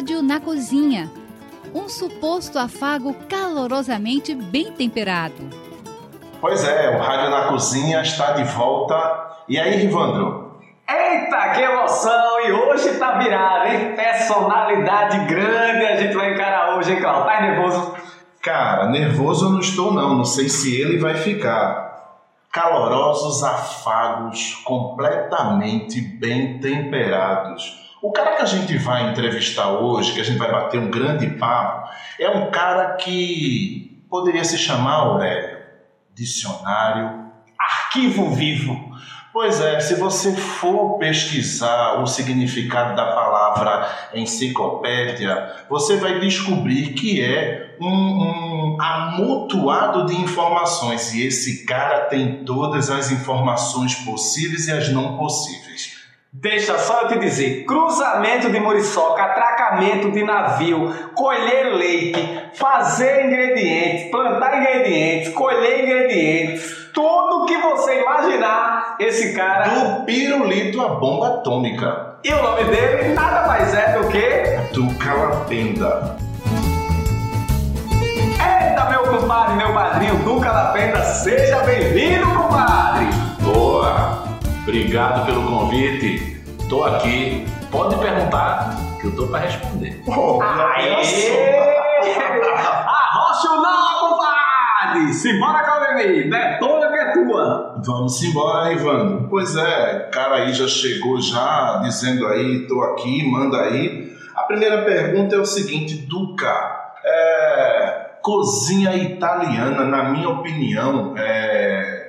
Rádio na Cozinha. Um suposto afago calorosamente bem temperado. Pois é, o Rádio na Cozinha está de volta. E aí, Rivandro? Eita, que emoção! E hoje tá virado, hein? Personalidade grande a gente vai encarar hoje, hein, Carl? Tá nervoso? Cara, nervoso eu não estou não, não sei se ele vai ficar. Calorosos afagos, completamente bem temperados. O cara que a gente vai entrevistar hoje, que a gente vai bater um grande papo, é um cara que poderia se chamar, Aurélio, dicionário, arquivo vivo. Pois é, se você for pesquisar o significado da palavra enciclopédia, você vai descobrir que é um, um amontoado de informações e esse cara tem todas as informações possíveis e as não possíveis. Deixa só eu te dizer: cruzamento de muriçoca, atracamento de navio, colher leite, fazer ingredientes, plantar ingredientes, colher ingredientes, tudo que você imaginar, esse cara. Do pirulito à bomba atômica. E o nome dele nada mais é do que. Do Calapenda. Eita, meu compadre, meu padrinho do Calapenda, seja bem-vindo, compadre! Boa! Obrigado pelo convite. Tô aqui. Pode perguntar que eu tô para responder. Oh! Arrocha não, compadre! Simbora, Calvemi! Detona que é tua! Vamos embora, Ivan. Pois é, cara aí já chegou já dizendo aí, tô aqui, manda aí. A primeira pergunta é o seguinte, Duca, é, cozinha italiana, na minha opinião, é,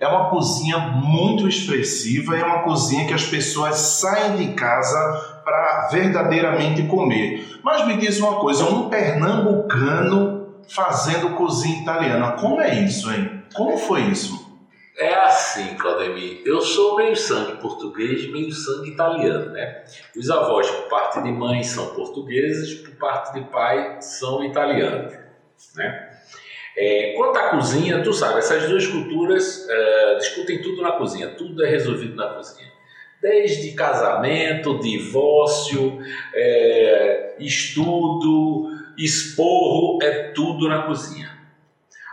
é uma cozinha muito expressiva, é uma cozinha que as pessoas saem de casa para verdadeiramente comer. Mas me diz uma coisa, um pernambucano fazendo cozinha italiana, como é isso, hein? Como foi isso? É assim, Claudemir. Eu sou meio sangue português, meio sangue italiano, né? Os avós, por parte de mãe, são portugueses, por parte de pai, são italianos, né? É, quanto à cozinha, tu sabe, essas duas culturas é, discutem tudo na cozinha, tudo é resolvido na cozinha. Desde casamento, divórcio, é, estudo, esporro, é tudo na cozinha.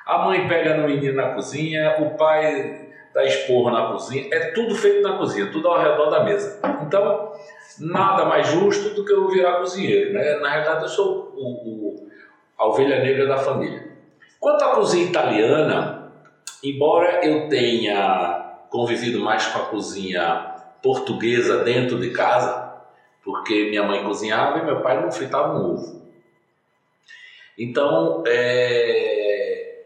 A mãe pega no menino na cozinha, o pai dá esporro na cozinha, é tudo feito na cozinha, tudo ao redor da mesa. Então, nada mais justo do que eu virar cozinheiro. Né? Na realidade, eu sou o, o, a ovelha negra da família. Quanto à cozinha italiana, embora eu tenha convivido mais com a cozinha portuguesa dentro de casa, porque minha mãe cozinhava e meu pai não fritava um ovo. Então, é...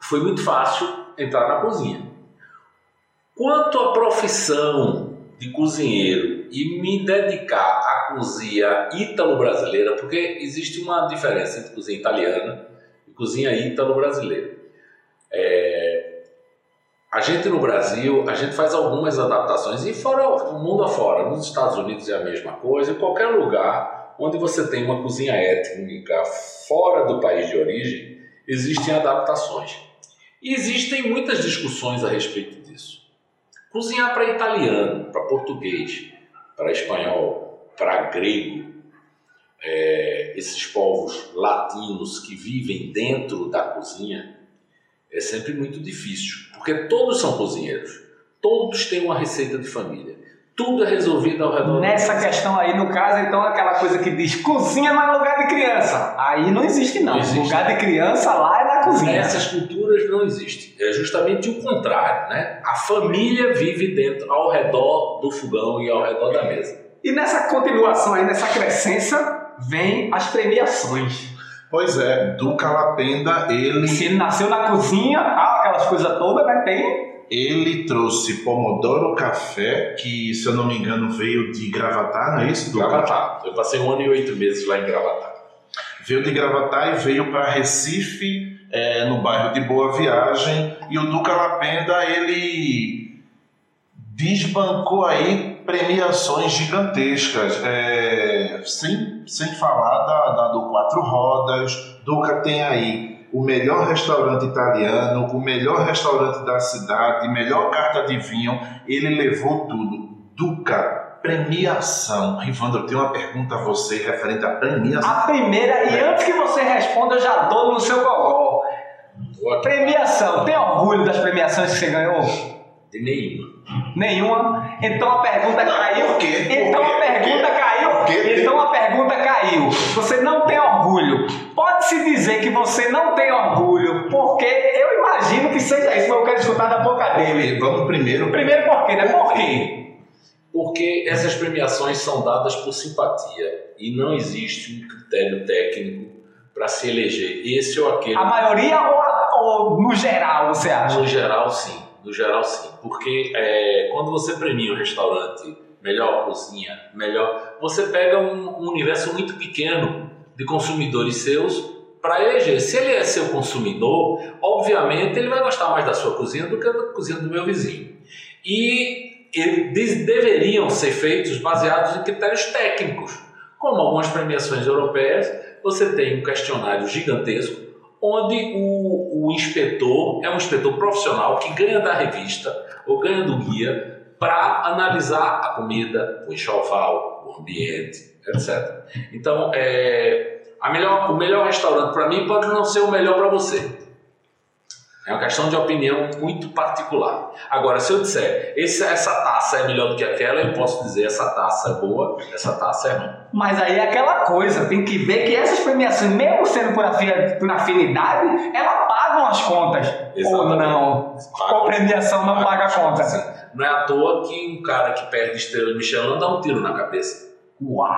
foi muito fácil entrar na cozinha. Quanto à profissão de cozinheiro e me dedicar à cozinha ítalo-brasileira, porque existe uma diferença entre cozinha italiana cozinha ítalo-brasileira. É... A gente no Brasil, a gente faz algumas adaptações e fora o mundo afora, nos Estados Unidos é a mesma coisa, em qualquer lugar onde você tem uma cozinha étnica fora do país de origem, existem adaptações. E existem muitas discussões a respeito disso. Cozinhar para italiano, para português, para espanhol, para grego, é, esses povos latinos que vivem dentro da cozinha, é sempre muito difícil, porque todos são cozinheiros, todos têm uma receita de família, tudo é resolvido ao redor. Nessa questão aí, no caso, então, aquela coisa que diz cozinha não é lugar de criança. Aí não existe, não. Não existe. Lugar de criança lá é na cozinha. Nessas culturas não existe. É justamente o contrário, né? A família vive dentro, ao redor do fogão e ao redor da mesa. E nessa continuação aí, nessa crescência, vem as premiações. Pois é, do Calapenda, ele, Se ele nasceu na cozinha, ah, aquelas coisas todas, né? Tem. ele trouxe Pomodoro Café, que, se eu não me engano, veio de Gravatar, não é isso? Duca? Gravatar. Eu passei um ano e oito meses lá em Gravatar. Veio de Gravatar e veio para Recife, é, no bairro de Boa Viagem. E o Duca Lapenda, ele desbancou aí premiações gigantescas, é, sem, sem falar da, da do Quatro Rodas. Duca tem aí o melhor restaurante italiano, o melhor restaurante da cidade, melhor carta de vinho. Ele levou tudo. Duca, premiação. Rivandro, eu tenho uma pergunta a você referente à premiação. A primeira, e antes que você responda, eu já dou no seu gogó. Premiação. Tem orgulho das premiações que você ganhou? De nenhuma. Nenhuma? Então a pergunta caiu. por quê? Por Então quê? a pergunta Por quê? caiu. Por quê? Então a pergunta caiu. Você não tem orgulho. Pode-se dizer que você não tem orgulho, porque eu imagino que seja isso, mas eu quero escutar da boca dele. Vamos primeiro. Primeiro por quê, né? Por quê? Porque essas premiações são dadas por simpatia e não existe um critério técnico para se eleger esse ou aquele. A maioria ou, a- ou no geral, você acha? No geral, sim. No geral, sim. Porque é, quando você premia um restaurante, melhor cozinha, melhor. Você pega um, um universo muito pequeno de consumidores seus para eleger. Se ele é seu consumidor, obviamente ele vai gostar mais da sua cozinha do que da cozinha do meu vizinho. E eles deveriam ser feitos baseados em critérios técnicos. Como algumas premiações europeias, você tem um questionário gigantesco onde o, o inspetor é um inspetor profissional que ganha da revista ou ganha do guia para analisar a comida, o enxoval, o ambiente, etc. Então, é, melhor, o melhor restaurante para mim pode não ser o melhor para você. É uma questão de opinião muito particular. Agora, se eu disser essa taça é melhor do que aquela, eu posso dizer essa taça é boa, essa taça é ruim. Mas aí é aquela coisa, tem que ver que essas premiações, mesmo sendo por, afi- por afinidade, elas pagam as contas. Ou Exatamente. não. Paga. Ou premiação não paga a conta. Sim. Não é à toa que um cara que perde estrela Michelin dá um tiro na cabeça. Uau!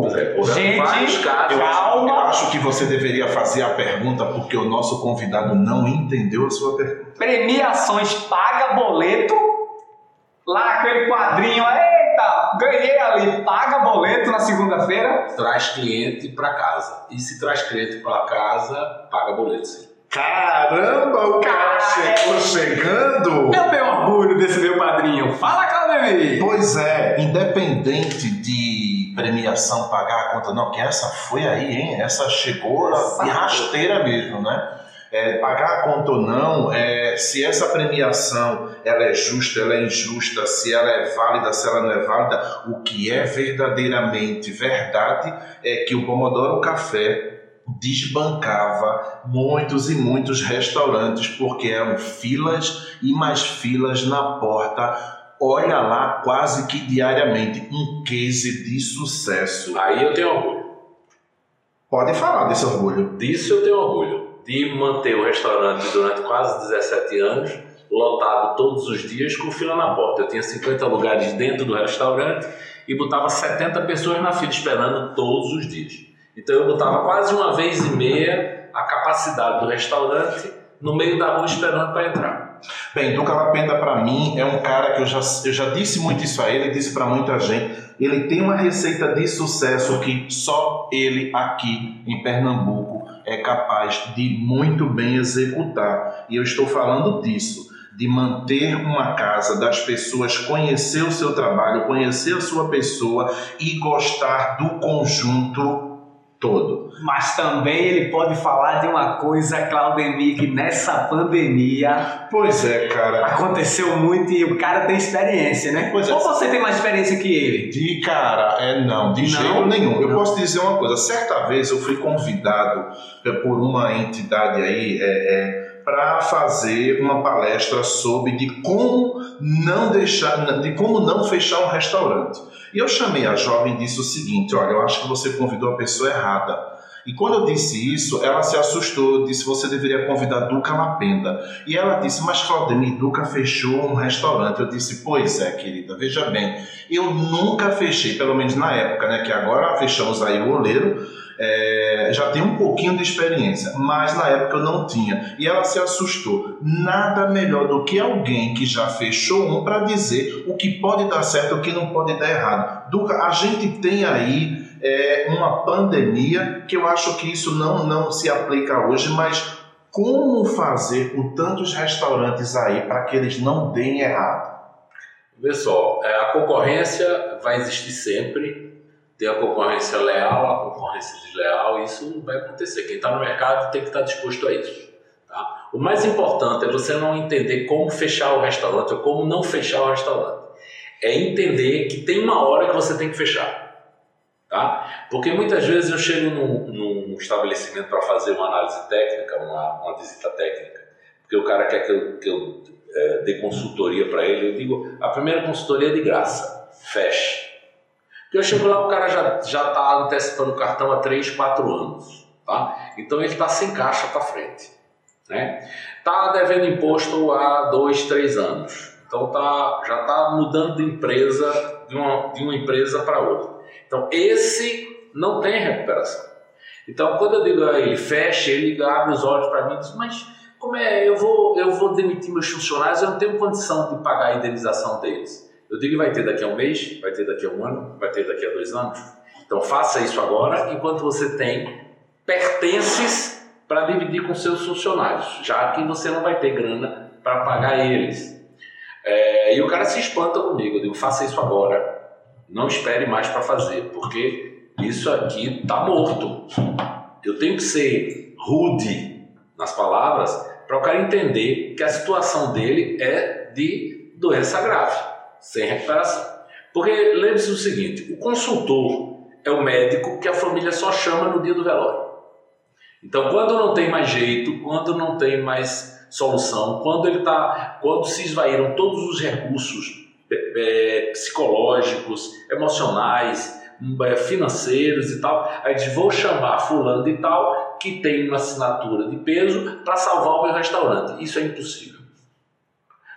Pois é, Gente, casos. Eu acho, Calma. eu acho que você deveria fazer a pergunta porque o nosso convidado não entendeu a sua pergunta. Premiações paga boleto. Lá aquele quadrinho, eita, ganhei ali, paga boleto na segunda-feira. Traz cliente para casa. E se traz cliente para casa, paga boleto sim. Caramba, o cara Cara, chegou chegando! Eu tenho orgulho desse meu padrinho. Fala, Claudemir! Pois é, independente de premiação pagar a conta, não, que essa foi aí, hein? Essa chegou de rasteira mesmo, né? É, pagar a conta ou não, é, se essa premiação ela é justa, ela é injusta, se ela é válida, se ela não é válida, o que é verdadeiramente verdade é que o Pomodoro Café desbancava muitos e muitos restaurantes porque eram filas e mais filas na porta olha lá quase que diariamente um case de sucesso. Aí eu tenho orgulho. Pode falar desse orgulho. Disso eu tenho orgulho. De manter o restaurante durante quase 17 anos, lotado todos os dias, com fila na porta. Eu tinha 50 lugares dentro do restaurante e botava 70 pessoas na fila esperando todos os dias. Então eu botava quase uma vez e meia a capacidade do restaurante no meio da rua esperando para entrar. Bem, Duca Lapenda para mim é um cara que eu já, eu já disse muito isso a ele, disse para muita gente. Ele tem uma receita de sucesso que só ele aqui em Pernambuco é capaz de muito bem executar. E eu estou falando disso, de manter uma casa, das pessoas conhecer o seu trabalho, conhecer a sua pessoa e gostar do conjunto todo. Mas também ele pode falar de uma coisa, Claudemir, que nessa pandemia Pois é, cara. aconteceu muito e o cara tem experiência, né? Pois é. Ou você tem mais experiência que ele? De cara, é não, de Não? jeito nenhum. Eu Não. posso dizer uma coisa. Certa vez eu fui convidado é, por uma entidade aí é, para fazer uma palestra sobre de como não deixar, de como não fechar um restaurante. E eu chamei a jovem e disse o seguinte: olha, eu acho que você convidou a pessoa errada. E quando eu disse isso, ela se assustou, disse você deveria convidar Duca Lapenda. E ela disse, mas Claudemir, Duca fechou um restaurante. Eu disse, pois é, querida, veja bem, eu nunca fechei, pelo menos na época, né? Que agora fechamos aí o oleiro, é, já tem um pouquinho de experiência, mas na época eu não tinha. E ela se assustou. Nada melhor do que alguém que já fechou um para dizer o que pode dar certo e o que não pode dar errado. Duca, a gente tem aí é, uma pandemia que eu acho que isso não, não se aplica hoje, mas como fazer com tantos restaurantes aí para que eles não deem errado? Vê só, é, a concorrência vai existir sempre. Tem a concorrência leal, a concorrência desleal, isso vai acontecer. Quem está no mercado tem que estar disposto a isso. Tá? O mais importante é você não entender como fechar o restaurante ou como não fechar o restaurante. é entender que tem uma hora que você tem que fechar. Tá? Porque muitas vezes eu chego num, num estabelecimento para fazer uma análise técnica, uma, uma, visita técnica, porque o cara quer que eu, que eu é, dê consultoria para ele, eu digo, a primeira consultoria é de graça, feche. Porque eu chego lá, o cara já está antecipando o cartão há 3, 4 anos. Tá? Então ele está sem caixa para frente. Né? Tá devendo imposto há 2, 3 anos. Então tá, já está mudando de empresa, de uma, de uma empresa para outra. Então esse não tem recuperação. Então quando eu digo a ele feche, ele abre os olhos para mim e diz, mas como é, eu vou, eu vou demitir meus funcionários, eu não tenho condição de pagar a indenização deles. Eu digo vai ter daqui a um mês, vai ter daqui a um ano, vai ter daqui a dois anos. Então faça isso agora, enquanto você tem pertences para dividir com seus funcionários, já que você não vai ter grana para pagar eles. É, e o cara se espanta comigo, eu digo, faça isso agora, não espere mais para fazer, porque isso aqui está morto. Eu tenho que ser rude nas palavras para o cara entender que a situação dele é de doença grave, sem recuperação. Porque lembre-se do seguinte: o consultor é o médico que a família só chama no dia do velório. Então, quando não tem mais jeito, quando não tem mais solução, quando ele tá, quando se esvaíram todos os recursos é, psicológicos, emocionais, é, financeiros e tal, aí diz, vou chamar fulano de tal que tem uma assinatura de peso para salvar o meu restaurante. Isso é impossível.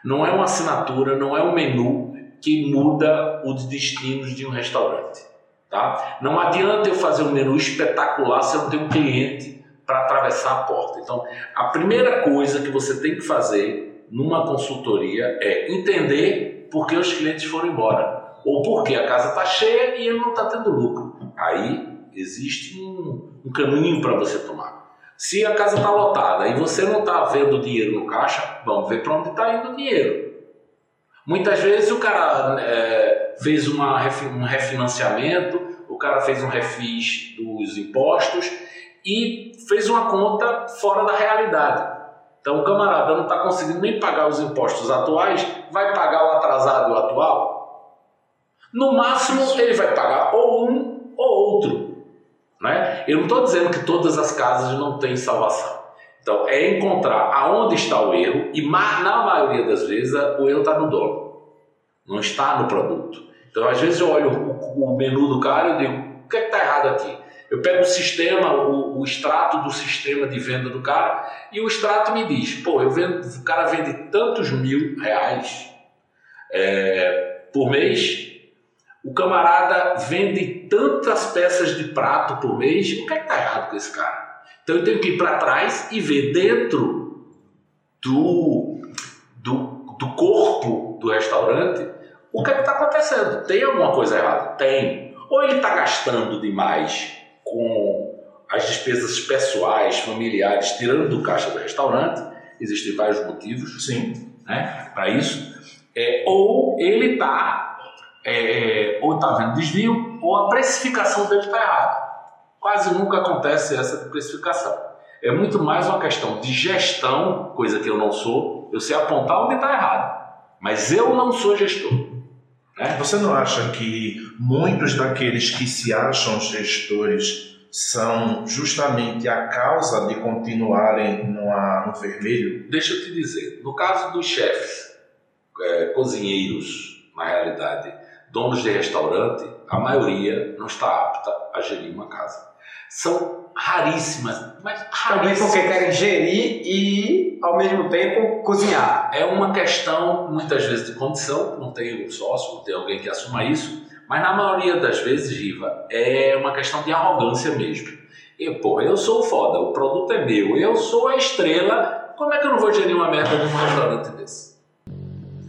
Não é uma assinatura, não é um menu que muda os destinos de um restaurante. Tá? Não adianta eu fazer um menu espetacular se eu não tenho um cliente para atravessar a porta. Então, a primeira coisa que você tem que fazer numa consultoria é entender por que os clientes foram embora ou porque a casa está cheia e ele não está tendo lucro. Aí existe um, um caminho para você tomar. Se a casa está lotada e você não está vendo dinheiro no caixa, vamos ver para onde está indo o dinheiro. Muitas vezes o cara é, fez uma, um refinanciamento, o cara fez um refis dos impostos e fez uma conta fora da realidade. Então o camarada não está conseguindo nem pagar os impostos atuais, vai pagar o atrasado e o atual? No máximo ele vai pagar ou um ou outro. Né? Eu não estou dizendo que todas as casas não têm salvação. Então é encontrar aonde está o erro e na maioria das vezes o erro está no dono, não está no produto. Então às vezes eu olho o, menu do cara e digo, o que é está errado aqui? Eu pego o sistema, o, o, extrato do sistema de venda do cara e o extrato me diz: pô, eu vendo, o cara vende tantos mil reais é, por mês, o camarada vende tantas peças de prato por mês, o que é está errado com esse cara? Então eu tenho que ir para trás e ver dentro do, do, do corpo do restaurante o que é está acontecendo. Tem alguma coisa errada? Tem. Ou ele está gastando demais com as despesas pessoais, familiares, tirando do caixa do restaurante, existem vários motivos Sim. Né, para isso, é, ou ele está é, ou está vendo desvio, ou a precificação dele está errada. Quase nunca acontece essa precificação. É muito mais uma questão de gestão, coisa que eu não sou, eu sei apontar onde está errado, mas eu não sou gestor. Né? Você não acha que muitos daqueles que se acham gestores são justamente a causa de continuarem no, no vermelho? Deixa eu te dizer, no caso dos chefes, é, cozinheiros, na realidade, donos de restaurante, a maioria não está apta a gerir uma casa. São raríssimas, mas raríssimas. Também porque querem gerir e, ao mesmo tempo, cozinhar. É uma questão, muitas vezes, de condição, não tem um sócio, não tem alguém que assuma isso, mas na maioria das vezes, Riva, é uma questão de arrogância mesmo. E, pô, eu sou foda, o produto é meu, eu sou a estrela, como é que eu não vou gerir uma merda de um restaurante desse?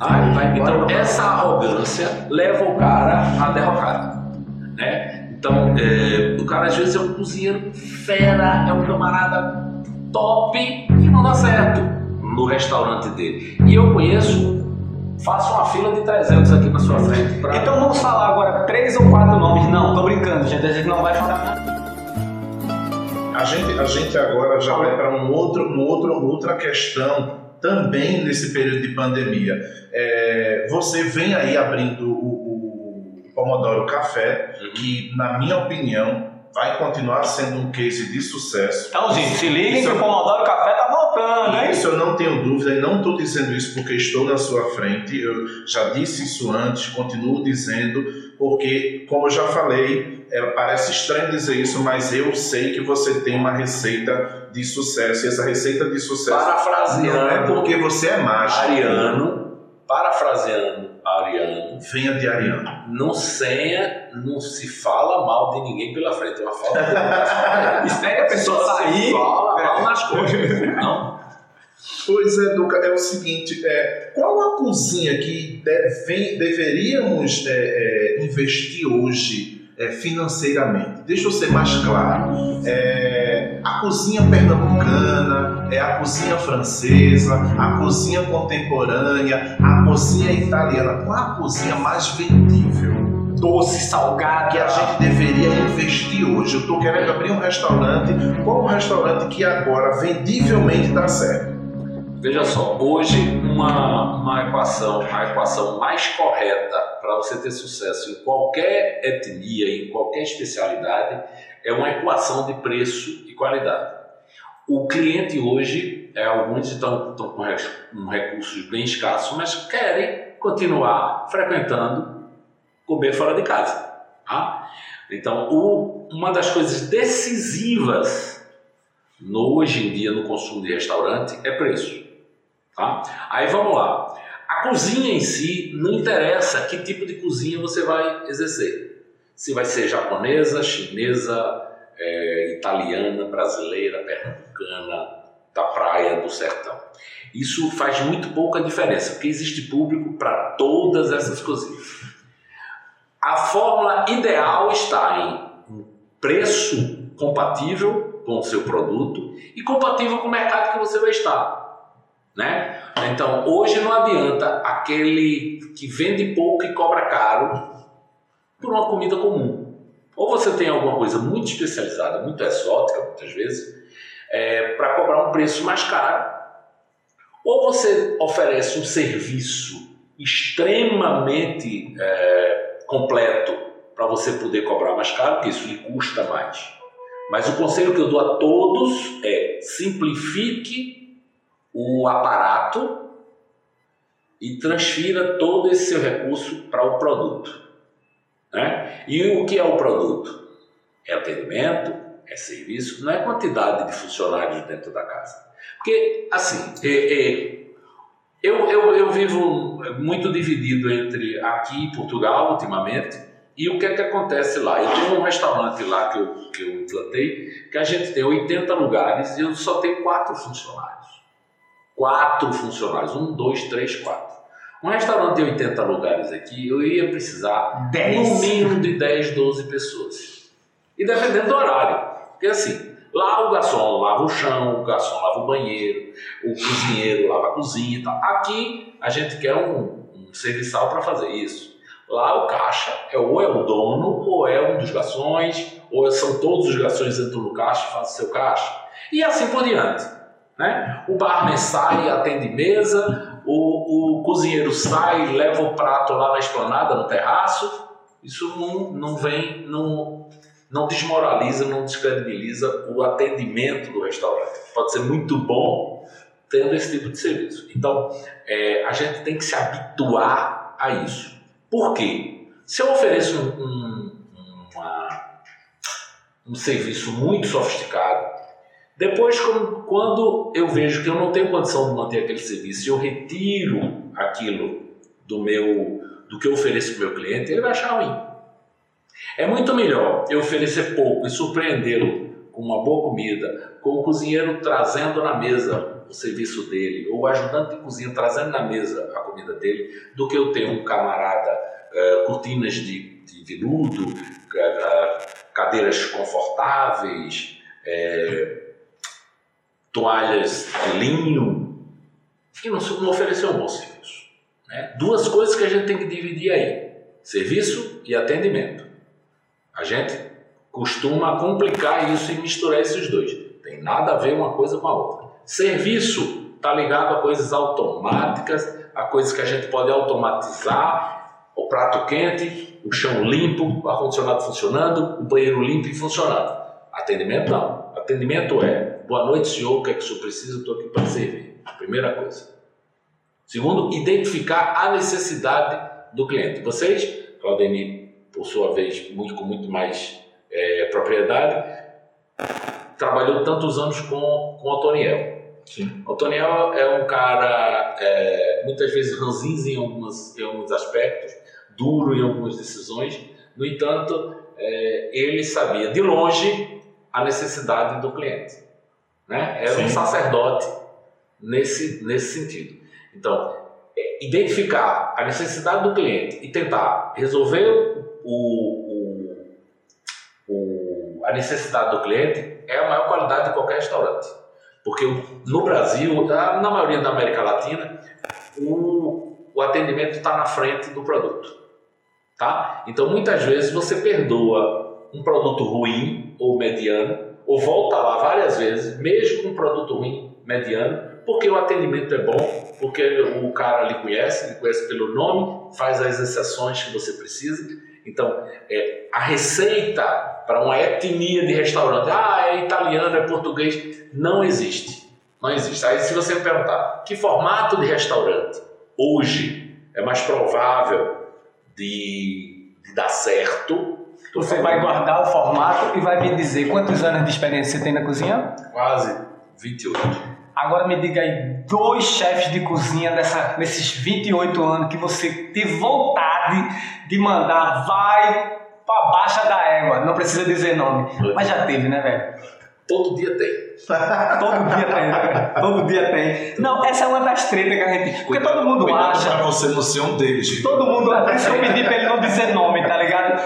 Ah, então, essa arrogância leva o cara à derrocada, né? Então, é, o cara às vezes é um cozinheiro fera, é um camarada top e não dá certo no restaurante dele. E eu conheço, faço uma fila de 300 aqui na sua frente. Pra... Então vamos falar agora três ou quatro nomes. Não, tô brincando, gente, a gente não vai falar A gente, a gente agora já vai para um outro, um outro, outra questão também nesse período de pandemia. É, você vem aí abrindo o, o Pomodoro Café, Uhum. que, na minha opinião, vai continuar sendo um case de sucesso. Então, gente, se liguem que o Pomodoro Café tá voltando, hein? Isso eu não tenho dúvida e não estou dizendo isso porque estou na sua frente. Eu já disse isso antes, continuo dizendo, porque, como eu já falei, é, parece estranho dizer isso, mas eu sei que você tem uma receita de sucesso. E essa receita de sucesso não é Parafraseando porque você é mágico. Ariano, parafraseando Ariano, Venha de Ariano. não senha, não se fala mal de ninguém pela frente. É uma falta de. Espere a pessoa sair. Fala mal nas costas. Não. Pois é, Duca, é o seguinte, é, qual a cozinha que deve- deveríamos é, é, investir hoje é, financeiramente? Deixa eu ser mais claro. É, a cozinha pernambucana, é a cozinha francesa, a cozinha contemporânea, a cozinha italiana. Qual a cozinha mais vendível? Doce, salgado. que a gente deveria investir hoje. Eu estou querendo abrir um restaurante. Qual o restaurante que agora vendivelmente dá certo? Veja só, hoje uma, uma equação, a equação mais correta para você ter sucesso em qualquer etnia, em qualquer especialidade, é uma equação de preço e qualidade. O cliente hoje, é, alguns estão, estão com, recursos bem escassos, mas querem continuar frequentando comer fora de casa. tá? Então, o- uma das coisas decisivas no, hoje em dia no consumo de restaurante é preço. Tá? Aí vamos lá. A cozinha em si não interessa que tipo de cozinha você vai exercer. Se vai ser japonesa, chinesa, eh, italiana, brasileira, pernambucana, da praia, do sertão. Isso faz muito pouca diferença, porque existe público para todas essas cozinhas. A fórmula ideal está em um preço compatível com o seu produto e compatível com o mercado que você vai estar. Né? Então, hoje não adianta aquele que vende pouco e cobra caro por uma comida comum. Ou você tem alguma coisa muito especializada, muito exótica, muitas vezes, para cobrar um preço mais caro, ou você oferece um serviço extremamente é, completo para você poder cobrar mais caro, porque isso lhe custa mais. Mas o conselho que eu dou a todos é simplifique o aparato e transfira todo esse seu recurso para o produto. Né? E o que é o produto? É atendimento, é serviço, não é quantidade de funcionários dentro da casa. Porque, assim, é, é, eu, eu, eu vivo muito dividido entre aqui em Portugal, ultimamente, e o que é que acontece lá? Eu tenho um restaurante lá que eu, que eu implantei, que a gente tem 80 lugares e eu só tenho quatro funcionários. Quatro funcionários. Um, dois, três, quatro. Um restaurante de 80 lugares aqui, eu ia precisar Dez. no mínimo de 10, 12 pessoas. E dependendo do horário. Porque assim, lá o garçom lava o chão, o garçom lava o banheiro, o cozinheiro lava a cozinha e tal. Aqui a gente quer um, um serviçal para fazer isso. Lá o caixa é ou é o dono, ou é um dos garçons, ou são todos os garçons entram no caixa e fazem seu caixa. E assim por diante. Né? O barman sai, atende mesa, o, o cozinheiro sai, leva o prato lá na esplanada, no terraço. Isso não, não vem, não, não desmoraliza, não descredibiliza o atendimento do restaurante. Pode ser muito bom tendo esse tipo de serviço. Então, é, a gente tem que se habituar a isso. Por quê? Se eu ofereço um, um, uma, um serviço muito sofisticado, depois, quando eu vejo que eu não tenho condição de manter aquele serviço eu retiro aquilo do meu, do que eu ofereço para o meu cliente, ele vai achar ruim. É muito melhor eu oferecer pouco e surpreendê-lo com uma boa comida, com o cozinheiro trazendo na mesa o serviço dele, ou o ajudante de cozinha trazendo na mesa a comida dele, do que eu ter um camarada, uh, cortinas de, de veludo, uh, cadeiras confortáveis, uh, toalhas de linho, e não, não ofereceu um bom serviço. Né? Duas coisas que a gente tem que dividir aí: serviço e atendimento. A gente costuma complicar isso e misturar esses dois. Tem nada a ver uma coisa com a outra. Serviço está ligado a coisas automáticas, a coisas que a gente pode automatizar, o prato quente, o chão limpo, o ar-condicionado funcionando, o banheiro limpo e funcionando. Atendimento não. Atendimento é, boa noite senhor, o que é que o senhor precisa? Estou aqui para servir. Primeira coisa. Segundo, identificar a necessidade do cliente. Vocês, Claudemir, por sua vez, muito, com muito mais é, propriedade, trabalhou tantos anos com, com o Toniel. Sim. O Toniel é um cara, é, muitas vezes, ranzinza em, algumas, em alguns aspectos, duro em algumas decisões, no entanto, é, ele sabia de longe a necessidade do cliente. Né? Era Sim. um sacerdote nesse, nesse sentido. Então, é, identificar a necessidade do cliente e tentar resolver o, o, o, a necessidade do cliente é a maior qualidade de qualquer restaurante. Porque no Brasil, na maioria da América Latina, o, o atendimento está na frente do produto. Tá? Então, muitas vezes você perdoa um produto ruim ou mediano, ou volta lá várias vezes, mesmo com um produto ruim, mediano, porque o atendimento é bom, porque o cara lhe conhece, lhe conhece pelo nome, faz as exceções que você precisa. Então, é, a receita para uma etnia de restaurante, ah, é italiano, é português, não existe. Não existe. Aí, se você me perguntar que formato de restaurante hoje é mais provável de, de dar certo, você vai guardar o formato e vai me dizer quantos anos de experiência você tem na cozinha? Quase 28. Agora me diga aí, dois chefes de cozinha dessa, nesses 28 anos que você teve vontade de mandar, vai pra baixa da égua. Não precisa dizer nome, mas já teve, né, velho? Todo dia tem. todo dia tem, né? Todo dia tem. Não, essa é uma das tretas que a gente. Porque todo mundo Cuidado acha. Pra você não ser um deles. Todo mundo. Que eu pedi pra ele não dizer nome, tá ligado?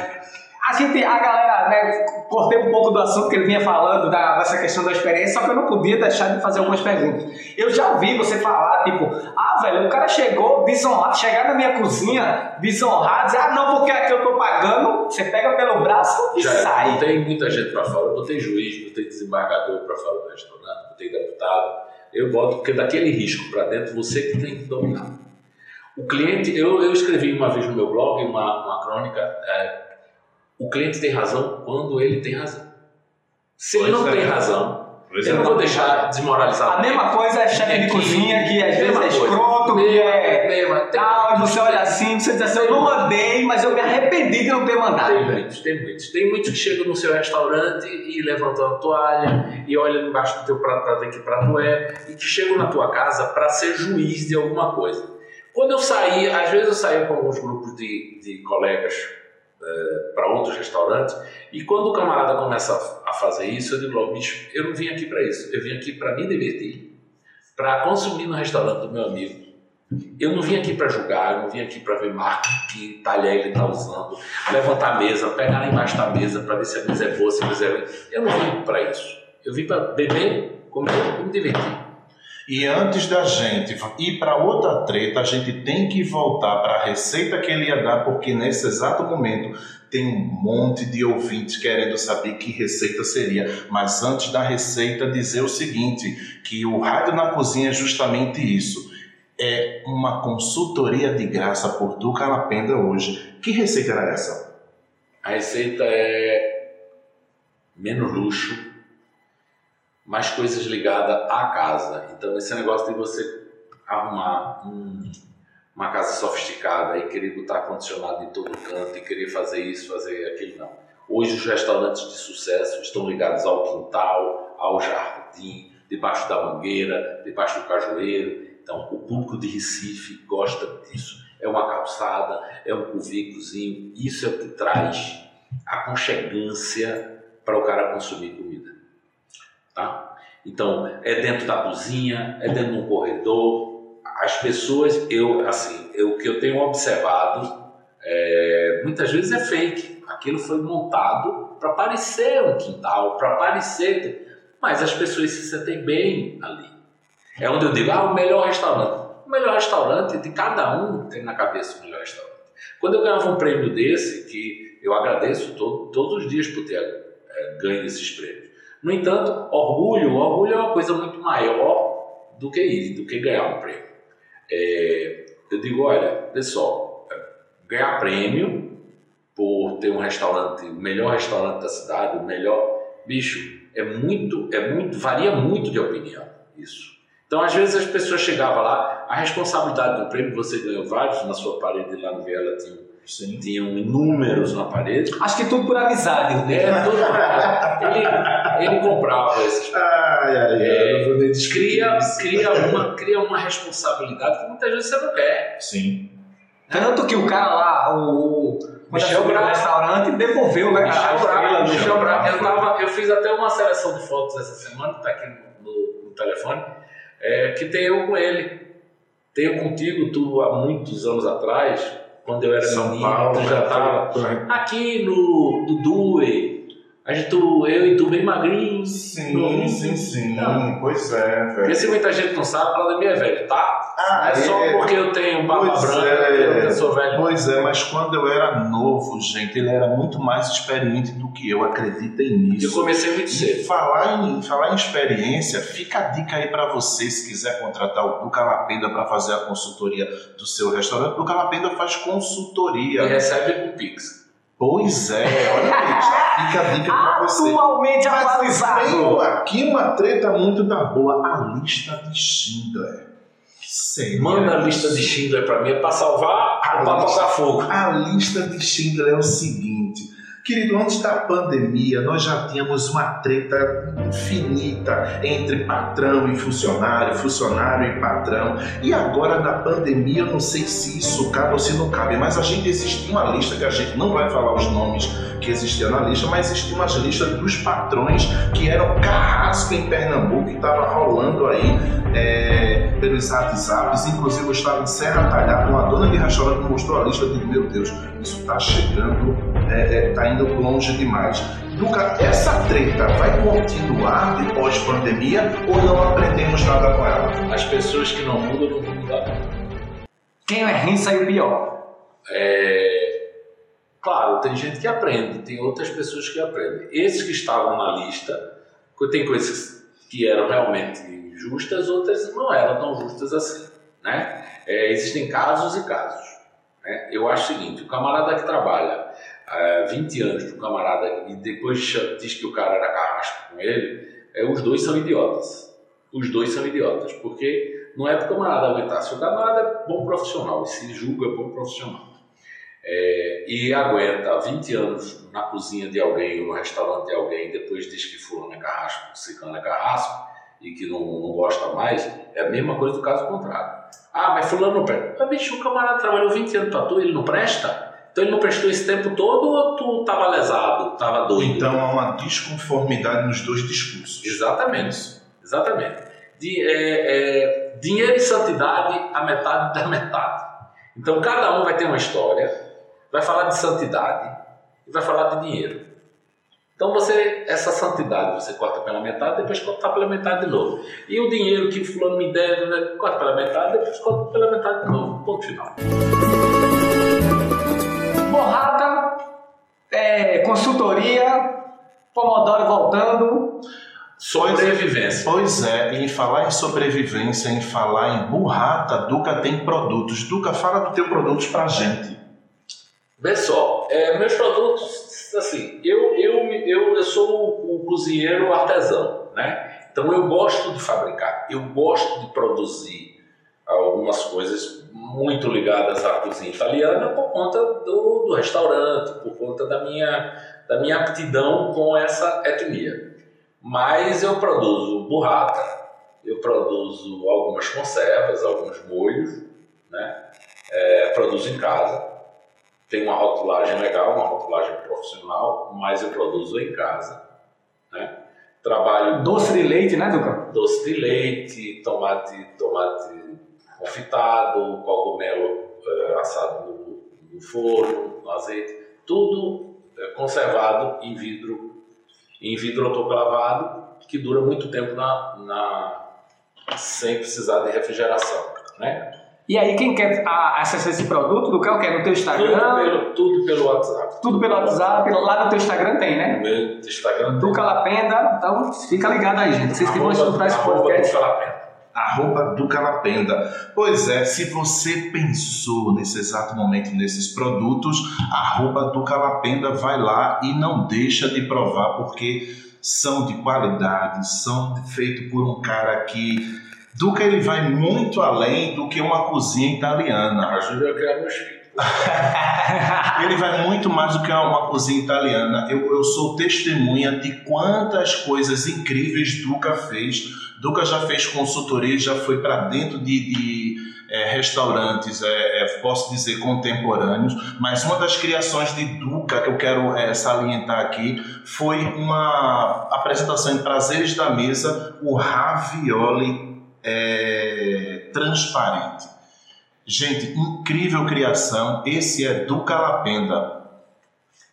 A gente, a galera, né, cortei um pouco do assunto que ele vinha falando, da, dessa questão da experiência, só que eu não podia deixar de fazer algumas perguntas. Eu já vi você falar, tipo, ah, velho, o cara chegou desonrado, chegar na minha cozinha desonrado, dizer, ah, não, porque aqui eu tô pagando, você pega pelo braço e Já sai. Botei muita gente para fora, botei juiz, botei desembargador para fora do restaurante, botei deputado. Eu boto, porque daquele risco para dentro, você que tem que dominar. O cliente, eu, eu escrevi uma vez no meu blog uma, uma crônica. É, o cliente tem razão quando ele tem razão. Se ele não Pois é. tem razão, Pois eu é. não vou deixar desmoralizar. A mesma coisa é chefe de Aqui, cozinha, que às vezes é escroto, que é tal, e você olha assim, você diz assim, eu não mandei, mas eu me arrependi de não ter mandado. Tem muitos, tem muitos. Tem muitos que chegam no seu restaurante e levantam a toalha e olham embaixo do teu prato para ver que prato é e que chegam na tua casa para ser juiz de alguma coisa. Quando eu saí, às vezes eu saía com alguns grupos de, de colegas para outros restaurantes e quando o camarada começa a, fazer isso, eu digo logo, bicho, eu não vim aqui para isso, eu vim aqui para me divertir, para consumir no restaurante do meu amigo. Eu não vim aqui para julgar, eu não vim aqui para ver marca, que talher ele está usando, levantar a mesa, pegar embaixo da mesa para ver se a mesa é boa, se a mesa é ruim. Eu não vim para isso. Eu vim para beber, comer e me divertir. E antes da gente ir para outra treta, a gente tem que voltar para a receita que ele ia dar, porque nesse exato momento tem um monte de ouvintes querendo saber que receita seria. Mas antes da receita, dizer o seguinte: que o Rádio na Cozinha é justamente isso. É uma consultoria de graça por Duca Lapenda hoje. Que receita era essa? A receita é menos luxo, mais coisas ligadas à casa. Então, esse negócio de você arrumar um- uma casa sofisticada e querer botar ar-condicionado em todo canto e querer fazer isso, fazer aquilo, não. Hoje, os restaurantes de sucesso estão ligados ao quintal, ao jardim, debaixo da mangueira, debaixo do cajueiro. Então, o público de Recife gosta disso. É uma calçada, é um cuvículozinho. Isso é o que traz aconchegância para o cara consumir comida. Tá? Então, é dentro da cozinha, é dentro de um corredor. As pessoas, eu assim, o que eu tenho observado, é, muitas vezes é fake. Aquilo foi montado para parecer um quintal, para parecer. Mas as pessoas se sentem bem ali. É onde eu digo, ah, o melhor restaurante. O melhor restaurante de cada um tem na cabeça o melhor restaurante. Quando eu ganhava um prêmio desse, que eu agradeço todo, todos os dias por ter é, ganho esses prêmios. No entanto, orgulho, orgulho é uma coisa muito maior do que ir, do que ganhar um prêmio. É, eu digo, olha, pessoal, ganhar prêmio por ter um restaurante, o melhor restaurante da cidade, o melhor bicho, é muito, é muito, varia muito de opinião isso. Então, às vezes as pessoas chegavam lá, a responsabilidade do prêmio, você ganhou vários na sua parede lá no Viela, tinha, Sim. tinham inúmeros na parede. Acho que tudo por amizade. né? É, tudo ele, ele comprava esses Ai, ai. É, não vou nem cria, cria, uma, cria uma responsabilidade que muitas vezes você não quer. Sim. Tanto que o cara lá, o, o Michel o Braga. restaurante, devolveu, né? Michel a estrela Braga, Michel Braga. Eu, tava, eu fiz até uma seleção de fotos essa semana, que tá aqui no, no telefone, é, que tem eu com ele. Tenho contigo, tu há muitos anos atrás, quando eu era São menino, Paulo tu já estava aqui no do Due. A gente, tu, eu e tu bem magrinho. Sim, sim, sim. Não. Pois é, velho. Porque se muita gente não sabe, Claudemir é velho, tá? Ah, é só é. porque eu tenho barba Pois branca, é. eu sou velho. Pois é, mas quando eu era novo, gente, ele era muito mais experiente do que eu, acreditem Eu nisso. comecei muito E cedo. falar em, falar em experiência, fica a dica aí para você, se quiser contratar o Duca Lapenda para fazer a consultoria do seu restaurante. O Duca Lapenda faz E consultoria. recebe com Pix. Pois é, olha aí, fica a dica para você. Atualmente Mas atualizado. Tenho aqui uma treta muito da boa, a lista de Schindler. Seria Manda a lista de Schindler pra mim, é pra salvar A ou pra lista. fogo. A lista de Schindler é o seguinte. Querido, antes da pandemia, nós já tínhamos uma treta infinita entre patrão e funcionário, funcionário e patrão. E agora, na pandemia, eu não sei se isso cabe ou se não cabe, mas a gente existia uma lista, que a gente não vai falar os nomes que existiam na lista, mas existia umas listas dos patrões que eram carrasco em Pernambuco, que estava rolando aí é, pelos WhatsApps. Inclusive, eu estava em Serra Talhada, uma dona de restaurante mostrou a lista de meu Deus, isso está chegando, está indo longe demais. Duca, essa treta vai continuar depois pandemia ou não aprendemos nada com ela? As pessoas que não mudam não vão mudar. Quem é ruim saiu pior. É, Claro, tem gente que aprende, tem outras pessoas que aprendem. Esses que estavam na lista, tem coisas que eram realmente justas, outras não eram tão justas assim. Né? É, existem casos e casos. né? Eu acho o seguinte: o camarada que trabalha há 20 anos para o camarada e depois diz que o cara era carrasco com ele, é, os dois são idiotas. Os dois são idiotas, porque não é para o camarada aguentar. Se o camarada é bom profissional e se julga bom profissional é, e aguenta 20 anos na cozinha de alguém ou no restaurante de alguém depois diz que fulano é carrasco, ciclano é carrasco e que não, não gosta mais, é a mesma coisa do caso contrário. Ah, mas fulano não presta. Mas bicho, o camarada trabalhou 20 anos pra tu, ele não presta? Então ele não prestou esse tempo todo ou tu tava lesado, tava doido? Então há uma desconformidade nos dois discursos. Exatamente. Exatamente. De, é, é, dinheiro e santidade, a metade da metade. Então cada um vai ter uma história, vai falar de santidade e vai falar de dinheiro. Então você, essa santidade você corta pela metade, depois corta pela metade de novo. E o dinheiro que fulano me deve, né, corta pela metade, depois corta pela metade de novo. Ponto final. Borrada, é, consultoria, Pomodoro voltando. Sobrevivência. Pois é, em falar em sobrevivência, em falar em burrata, Duca tem produtos. Duca, fala do teu produtos pra gente. Vê só, é, meus produtos, assim, eu, eu, eu, eu sou o, o cozinheiro artesão, né? Então eu gosto de fabricar, eu gosto de produzir algumas coisas muito ligadas à cozinha italiana por conta do, do restaurante, por conta da minha, da minha aptidão com essa etnia. Mas eu produzo burrata, eu produzo algumas conservas, alguns molhos, né? É, produzo em casa tem uma rotulagem legal, uma rotulagem profissional, mas eu produzo em casa. Né? Trabalho Doce de leite, né, Duca? doce de leite, tomate, tomate confitado, cogumelo eh, assado no, no forno, no azeite, tudo eh, conservado em vidro, em vidro autoclavado, que dura muito tempo na, na, sem precisar de refrigeração. Né? E aí, quem quer a- acessar esse produto, do que é o quê? No teu Tudo, Instagram? pelo, tudo pelo WhatsApp. Tudo pelo WhatsApp, lá no teu Instagram tem, No né? meu Instagram Duca Lapenda, então fica ligado aí, gente. Vocês que vão escutar esse podcast. Duca Lapena. Arroba do Calapenda. Pois é, se você pensou nesse exato momento nesses produtos, arroba do Calapenda vai lá e não deixa de provar, porque são de qualidade, são feitos por um cara que Duca ele vai muito além do que uma cozinha italiana. Ajuda a criar meus filhos. Ele vai muito mais do que uma cozinha italiana. Eu, eu sou testemunha de quantas coisas incríveis Duca fez. Duca já fez consultoria, já foi para dentro de, de é, restaurantes, é, é, posso dizer contemporâneos, mas uma das criações de Duca que eu quero é, salientar aqui foi uma apresentação em Prazeres da Mesa, o ravioli é, transparente. Gente, incrível criação. Esse é do Calapenda.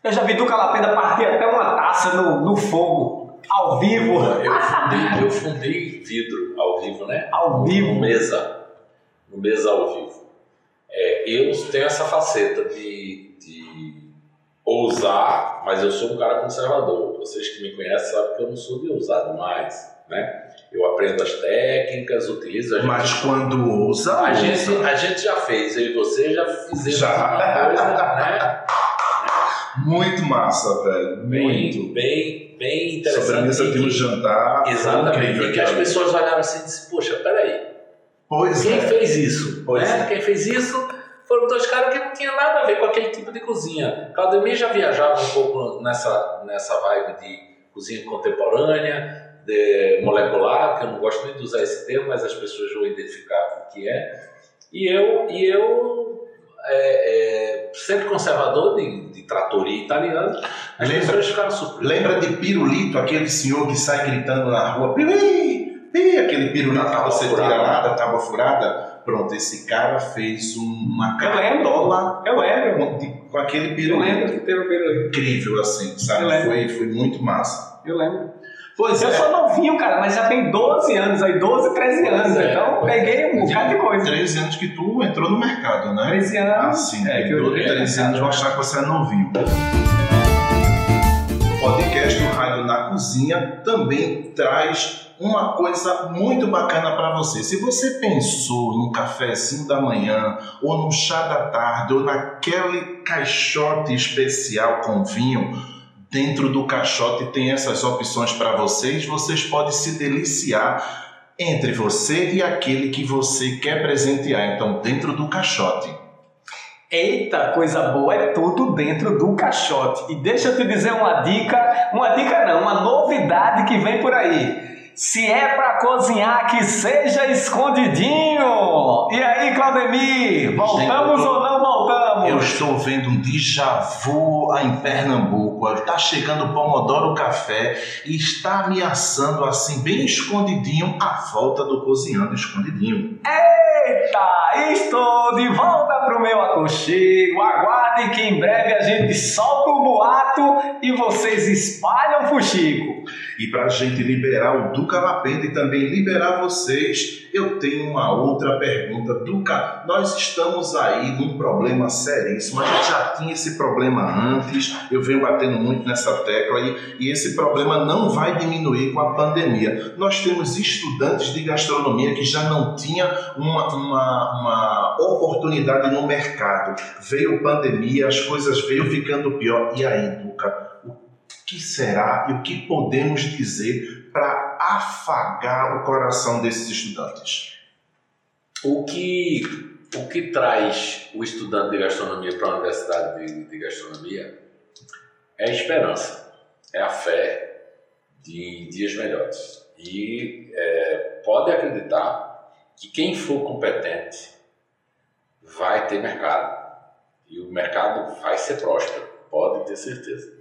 Eu já vi do Calapenda partir até uma taça no, no fogo, ao vivo. Eu fundei, eu fundei vidro ao vivo, né? Ao vivo. No mesa. No mesa ao vivo. É, eu tenho essa faceta de, de ousar, mas eu sou um cara conservador. Vocês que me conhecem sabem que eu não sou de ousar demais, né? Eu aprendo as técnicas, utilizo as Mas quando ousa, a ousa. gente, a gente já fez, eu e você já fizemos Já. uma coisa, né? Muito massa, velho. Bem, Muito. bem, bem interessante. Sobremesa de um jantar. Exatamente. E que as pessoas olharam assim e disseram, poxa, peraí, Pois quem é. fez isso? Pois né? é. Quem fez isso foram dois caras que não tinham nada a ver com aquele tipo de cozinha. Claudemir já viajava um pouco nessa, nessa vibe de cozinha contemporânea, de molecular, que eu não gosto nem de usar esse termo, mas as pessoas vão identificar o que é. E eu, e eu é, é, sempre conservador de, de tratoria italiana, as Lembra- pessoas ficaram surpresas. Lembra de Pirulito, aquele senhor que sai gritando na rua, Piruí, pi, aquele pirulito que você tira furada. lá da tábua furada? Pronto, esse cara fez um- uma Eu cartola Eu lembro. com, de- com aquele Eu pirulito. lembro que teve o pirulito. Incrível, assim, sabe? Eu. Foi, foi muito massa. Eu lembro. Pois Eu é, sou novinho, cara, mas já tem 12 anos aí, 12, 13 anos. é, então é. peguei um bocado de coisa. 13 anos que tu entrou no mercado, né? 13 anos. Ah, sim. É, que eu Todo entrei no 13 mercado. anos vão achar que você é novinho. O podcast do Rádio na Cozinha também traz uma coisa muito bacana para você. Se você pensou num cafezinho da manhã, ou no chá da tarde, ou naquele caixote especial com vinho, dentro do caixote tem essas opções para vocês. Vocês podem se deliciar entre você e aquele que você quer presentear. Então, dentro do caixote. Eita, coisa boa é tudo dentro do caixote. E deixa eu te dizer uma dica, uma dica não, uma novidade que vem por aí. Se é pra cozinhar, que seja escondidinho. E aí, Claudemir, voltamos Gente, tô- ou não Eu estou vendo um déjà vu em Pernambuco. Está chegando o Pomodoro Café e está ameaçando assim, bem escondidinho, a volta do Cozinhando Escondidinho. Eita, estou de volta pro meu aconchego. Aguardem que em breve a gente solta o boato e vocês espalham o fuxico. E para a gente liberar o Duca Lapenda e também liberar vocês, eu tenho uma outra pergunta. Duca, nós estamos aí num problema seríssimo. A gente já tinha esse problema antes, eu venho batendo muito nessa tecla e, e esse problema não vai diminuir com a pandemia. Nós temos estudantes de gastronomia que já não tinham uma, uma, uma oportunidade no mercado. Veio pandemia, as coisas veio ficando pior. E aí, Duca? O que será e o que podemos dizer para afagar o coração desses estudantes? O que, o que traz o estudante de gastronomia para a universidade de, de gastronomia é a esperança, é a fé de dias melhores. E é, pode acreditar que quem for competente vai ter mercado. E o mercado vai ser próspero, pode ter certeza.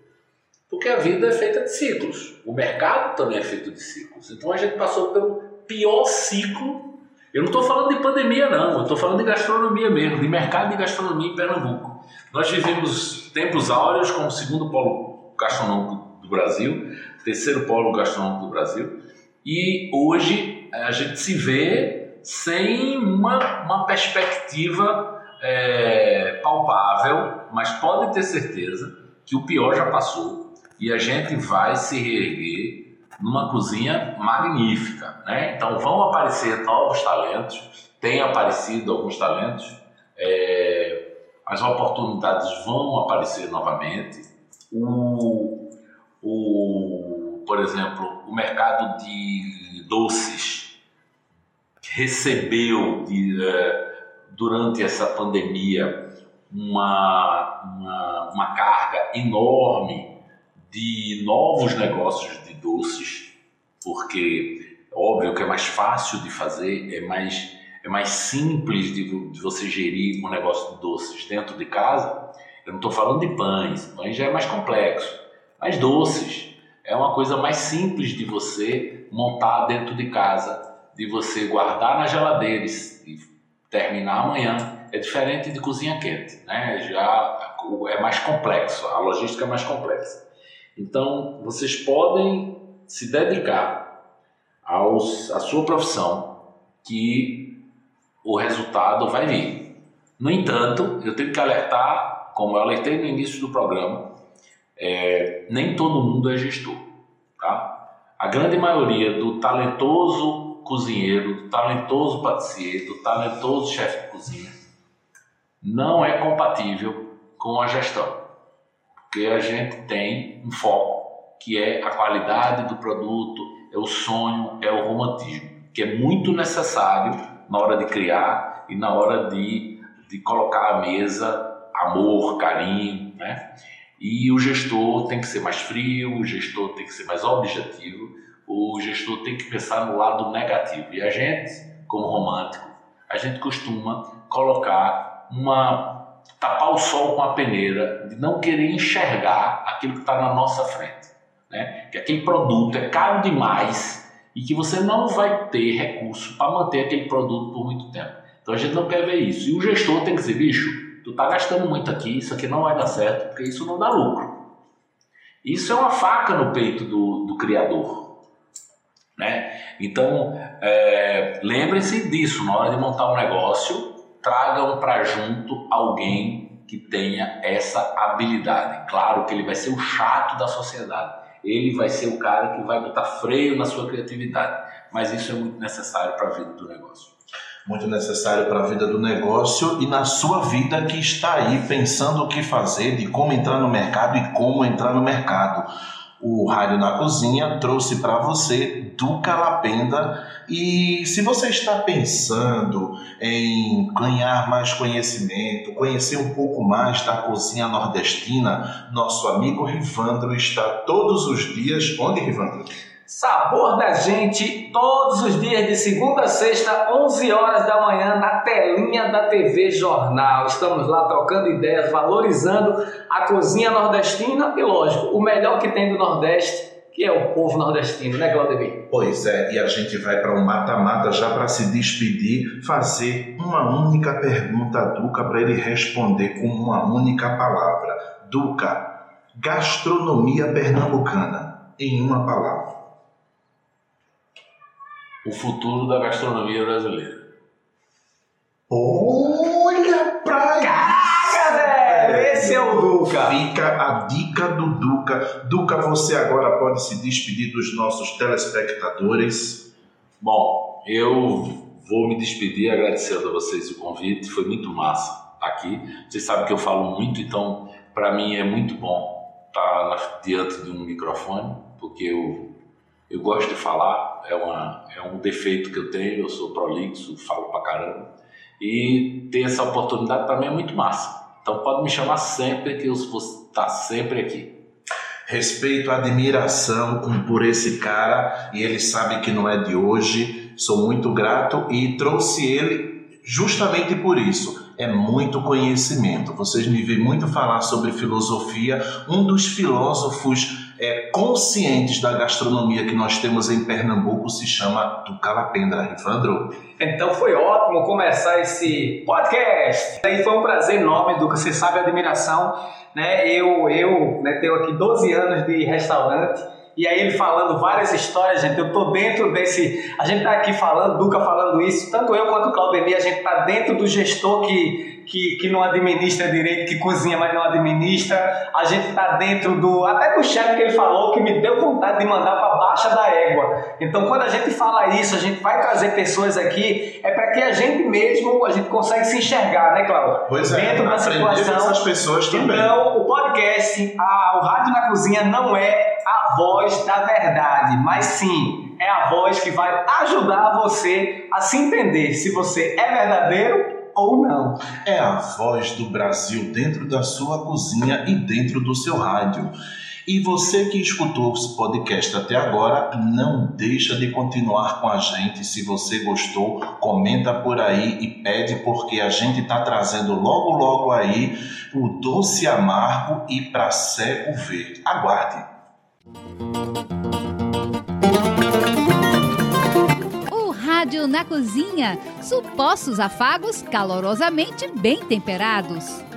Porque a vida é feita de ciclos. O mercado também é feito de ciclos. Então a gente passou pelo pior ciclo eu não estou falando de pandemia, não. Eu estou falando de gastronomia mesmo, de mercado de gastronomia em Pernambuco. Nós vivemos tempos áureos como o segundo polo gastronômico do Brasil, terceiro polo gastronômico do Brasil, e hoje a gente se vê sem uma, uma perspectiva é, palpável, mas pode ter certeza que o pior já passou e a gente vai se reerguer numa cozinha magnífica, né? Então vão aparecer novos talentos, tem aparecido alguns talentos, é, as oportunidades vão aparecer novamente. O, o, por exemplo, o mercado de doces recebeu de, é, durante essa pandemia uma, uma, uma carga enorme de novos negócios de doces, porque óbvio que é mais fácil de fazer, é mais, é mais simples de, de você gerir um negócio de doces dentro de casa. Eu não estou falando de pães, pães já é mais complexo, mas doces é uma coisa mais simples de você montar dentro de casa, de você guardar na geladeira e terminar amanhã. É diferente de cozinha quente, né? Já é mais complexo, a logística é mais complexa. Então, vocês podem se dedicar aos, à sua profissão, que o resultado vai vir. No entanto, eu tenho que alertar, como eu alertei no início do programa, é, nem todo mundo é gestor. Tá? A grande maioria do talentoso cozinheiro, do talentoso patissier, do talentoso chefe de cozinha, não é compatível com a gestão porque a gente tem um foco que é a qualidade do produto, é o sonho, é o romantismo, que é muito necessário na hora de criar e na hora de, de colocar à mesa amor, carinho, né? E o gestor tem que ser mais frio, o gestor tem que ser mais objetivo, o gestor tem que pensar no lado negativo. E a gente, como romântico, a gente costuma colocar uma tapar o sol com a peneira, de não querer enxergar aquilo que está na nossa frente. Né? Que aquele produto é caro demais e que você não vai ter recurso para manter aquele produto por muito tempo. Então a gente não quer ver isso. E o gestor tem que dizer, bicho, tu está gastando muito aqui, isso aqui não vai dar certo, porque isso não dá lucro. Isso é uma faca no peito do, do criador. Né? Então, é, lembre-se disso na hora de montar um negócio tragam para junto alguém que tenha essa habilidade. Claro que ele vai ser o chato da sociedade, ele vai ser o cara que vai botar freio na sua criatividade, mas isso é muito necessário para a vida do negócio. Muito necessário para a vida do negócio e na sua vida que está aí pensando o que fazer, de como entrar no mercado e como entrar no mercado. O Rádio na Cozinha trouxe para você Duca Lapenda e se você está pensando em ganhar mais conhecimento, conhecer um pouco mais da cozinha nordestina, nosso amigo Rivandro está todos os dias. Onde, Rivandro? Sabor da Gente, todos os dias de segunda a sexta, 11 horas da manhã, na telinha da TV Jornal. Estamos lá trocando ideias, valorizando a cozinha nordestina e, lógico, o melhor que tem do Nordeste que é o povo nordestino, né, Claudemir? Pois é, e a gente vai para um mata-mata já para se despedir, fazer uma única pergunta a Duca para ele responder com uma única palavra. Duca, gastronomia pernambucana, em uma palavra. O futuro da gastronomia brasileira. Olha pra Caraca, velho! Esse é o Duca! Fica a dica do Duca. Duca, você agora pode se despedir dos nossos telespectadores. Bom, eu vou me despedir agradecendo a vocês o convite. Foi muito massa estar aqui. Vocês sabem que eu falo muito, então para mim é muito bom estar diante de um microfone, porque eu, eu gosto de falar. É, uma, é um defeito que eu tenho. Eu sou prolixo, falo pra caramba. E ter essa oportunidade para mim é muito massa. Então pode me chamar sempre que eu vou estar sempre aqui. Respeito, admiração por esse cara e ele sabe que não é de hoje. Sou muito grato e trouxe ele justamente por isso. É muito conhecimento. Vocês me veem muito falar sobre filosofia. Um dos filósofos é, conscientes da gastronomia que nós temos em Pernambuco se chama Tucalapendra. Rivandro? Então foi ótimo começar esse podcast. E foi um prazer enorme, Duca. Você sabe a admiração. Né? Eu, eu né, tenho aqui 12 anos de restaurante E aí ele falando várias histórias, gente, eu tô dentro desse... A gente tá aqui falando, Duca falando isso, tanto eu quanto o Claudemir, a gente tá dentro do gestor que que, que não administra direito, que cozinha, mas não administra. A gente está dentro do. Até do chefe que ele falou, que me deu vontade de mandar para baixa da égua. Então, quando a gente fala isso, a gente vai trazer pessoas aqui, é para que a gente mesmo, a gente consegue se enxergar, né, Cláudio? Pois é, dentro da situação. essas pessoas também. Então, o podcast, a, o Rádio na Cozinha não é a voz da verdade, mas sim é a voz que vai ajudar você a se entender se você é verdadeiro ou não. É a voz do Brasil dentro da sua cozinha e dentro do seu rádio. E você que escutou esse podcast até agora, não deixa de continuar com a gente. Se você gostou, comenta por aí e pede, porque a gente está trazendo logo, logo aí o doce amargo e para cego ver. Aguarde! Rádio na Cozinha. Supostos afagos calorosamente bem temperados.